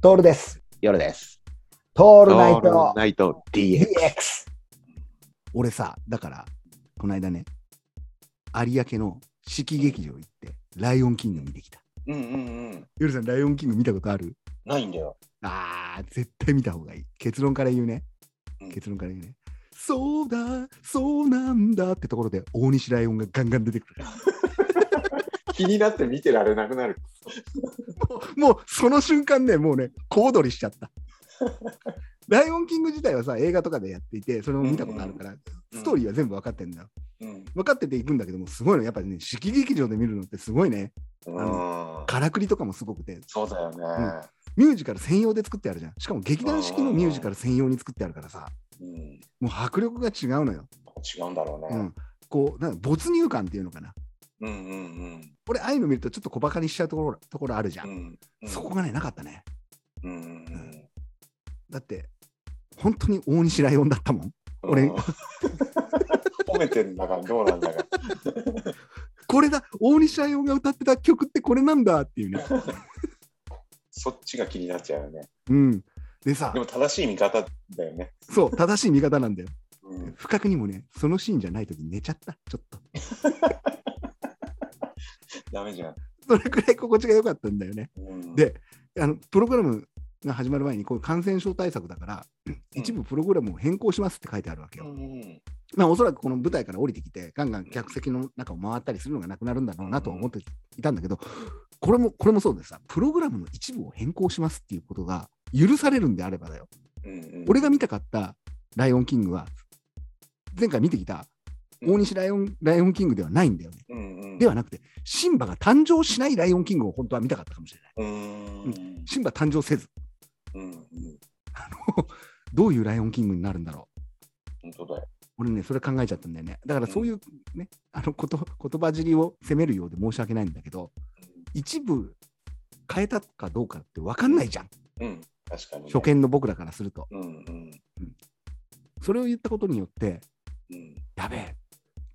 トールです。夜です。オトールナイトナイト DX。俺さ、だから、この間ね、有明の四季劇場行って、ライオンキング見てきた。うんうんうん。夜さん、ライオンキング見たことある？ないんだよ。あー、絶対見た方がいい。結論から言うね。うん結論から言うね。そうだ、そうなんだってところで、大西ライオンがガンガン出てくる。気になって見てられなくなる。もうその瞬間ね、もうね、小躍りしちゃった。ライオンキング自体はさ、映画とかでやっていて、それも見たことあるから、ストーリーは全部分かってんだよ。うん。分かってていくんだけども、すごいの、やっぱりね、四季劇場で見るのってすごいね、うん。からくりとかもすごくて、そうだよね。ミュージカル専用で作ってあるじゃん。しかも劇団四季のミュージカル専用に作ってあるからさ、うん。もう迫力が違うのよ。違うんだろうね。うん。こう、なんか没入感っていうのかな。うんうん俺、ああいうの見るとちょっと小バカにしちゃうところところあるじゃ。うんん。うん。そこがね、なかったね。うんうんうん。だって、本当に大西ライオンだったもん。俺うん褒めてんだからどうなんだか。これだ、大西ライオンが歌ってた曲ってこれなんだっていうね。そっちが気になっちゃうよね。うん。でさで、も正しい見方だよね。そう、正しい見方なんだよ。うん。不覚にもね、そのシーンじゃないとき寝ちゃった、ちょっと。ダメじゃん。それくらい心地が良かったんだよね。うんであのプログラムが始まる前に、こういう感染症対策だから、一部プログラムを変更しますって書いてあるわけよ。うんうんまあ、おそらくこの舞台から降りてきて、ガンガン客席の中を回ったりするのがなくなるんだろうなとは思っていたんだけど、これも、これもそうでさ、プログラムの一部を変更しますっていうことが許されるんであればだよ。うんうん。俺が見たかったライオンキングは、前回見てきた大西ライオンライオンキングではないんだよね。うんうん。ではなくて、シンバが誕生しないライオンキングを本当は見たかったかもしれない。うん。シンバ誕生せず、うんうん。どういうライオンキングになるんだろう。本当だよ。俺ね、それ考えちゃったんだよね。だからそういうね、あのこと言葉尻を責めるようで申し訳ないんだけど、一部変えたかどうかって分かんないじゃん。うん。確かにね。初見の僕らからすると。うんうんそれを言ったことによって、うん。やべえ、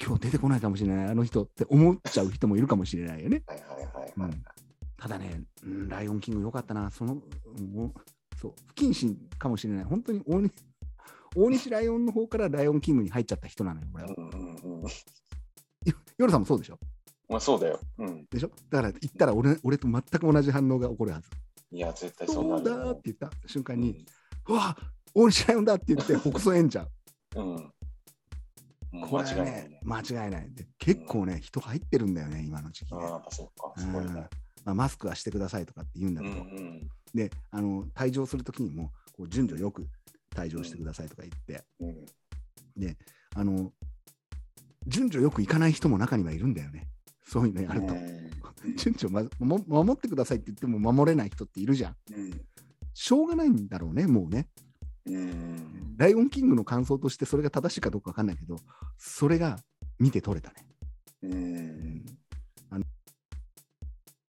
今日出てこないかもしれない、あの人って思っちゃう人もいるかもしれないよね。はいはいはいはい。うんただね、うん、ライオンキング良かったな、その、もうそう、不謹慎かもしれない。本当に大西大西ライオンの方からライオンキングに入っちゃった人なのよ、これは。うん。夜さんもそうでしょ？まあそうだよ。うん。でしょ？だから言ったら俺俺と全く同じ反応が起こるはず。いや、絶対そうなそうるよだーって言った瞬間に、うわ大西ライオンだって言って、北総演じゃう。うん。うん。うんこれは間違いないね。、ね間違いない。で結構ね、人入ってるんだよね、今の時期ね。ああ、そ。うんすごいね。まあ、マスクはしてくださいとかって言うんだうけど、んうん。であの退場するときにもこう順序よく退場してくださいとか言って、うん。であの順序よくいかない人も中にはいるんだよね。そういうのやると。順序、ま、も守ってくださいって言っても守れない人っているじゃん。うん。しょうがないんだろうね、もうね。うん。ライオンキングの感想としてそれが正しいかどうかわかんないけど、それが見て取れたね。うん。